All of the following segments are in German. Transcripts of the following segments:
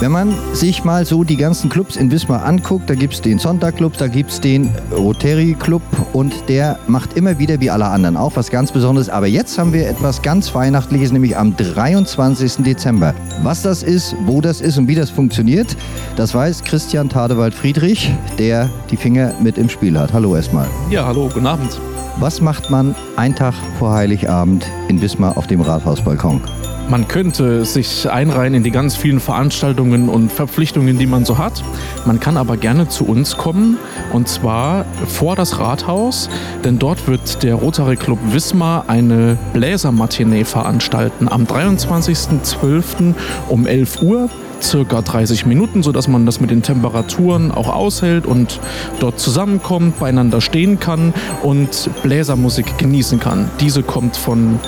Wenn man sich mal so die ganzen Clubs in Wismar anguckt, da gibt es den Sonntag-Club, da gibt es den Rotary-Club und der macht immer wieder wie alle anderen auch was ganz Besonderes. Aber jetzt haben wir etwas ganz Weihnachtliches, nämlich am 23. Dezember. Was das ist, wo das ist und wie das funktioniert, das weiß Christian Tadewald-Friedrich, der die Finger mit im Spiel hat. Hallo erstmal. Ja, hallo, guten Abend. Was macht man einen Tag vor Heiligabend in Wismar auf dem Rathausbalkon? Man könnte sich einreihen in die ganz vielen Veranstaltungen und Verpflichtungen, die man so hat. Man kann aber gerne zu uns kommen und zwar vor das Rathaus, denn dort wird der Rotary Club Wismar eine Bläsermatinee veranstalten am 23.12. um 11 Uhr circa 30 Minuten, sodass man das mit den Temperaturen auch aushält und dort zusammenkommt, beieinander stehen kann und Bläsermusik genießen kann. Diese kommt von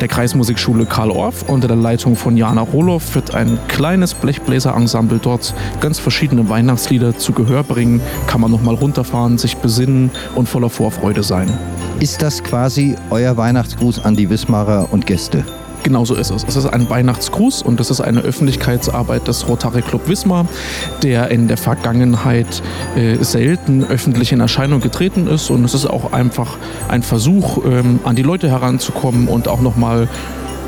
der Kreismusikschule Karl Orff unter der Leitung von Jana Roloff wird ein kleines Blechbläserensemble dort ganz verschiedene Weihnachtslieder zu Gehör bringen. Kann man nochmal runterfahren, sich besinnen und voller Vorfreude sein. Ist das quasi euer Weihnachtsgruß an die Wismarer und Gäste? Genauso ist es. Es ist ein Weihnachtsgruß und es ist eine Öffentlichkeitsarbeit des Rotary Club Wismar, der in der Vergangenheit äh, selten öffentlich in Erscheinung getreten ist. Und es ist auch einfach ein Versuch, ähm, an die Leute heranzukommen und auch nochmal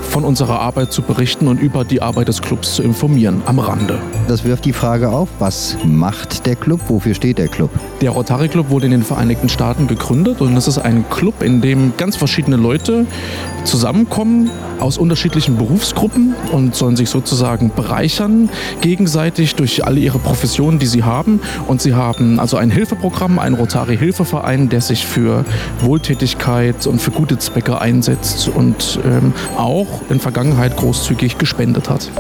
von unserer Arbeit zu berichten und über die Arbeit des Clubs zu informieren am Rande. Das wirft die Frage auf, was macht der Club? Wofür steht der Club? Der Rotary Club wurde in den Vereinigten Staaten gegründet und es ist ein Club, in dem ganz verschiedene Leute zusammenkommen aus unterschiedlichen Berufsgruppen und sollen sich sozusagen bereichern gegenseitig durch alle ihre Professionen, die sie haben. Und sie haben also ein Hilfeprogramm, einen Rotary-Hilfeverein, der sich für Wohltätigkeit und für gute Zwecke einsetzt und ähm, auch in Vergangenheit großzügig gespendet hat.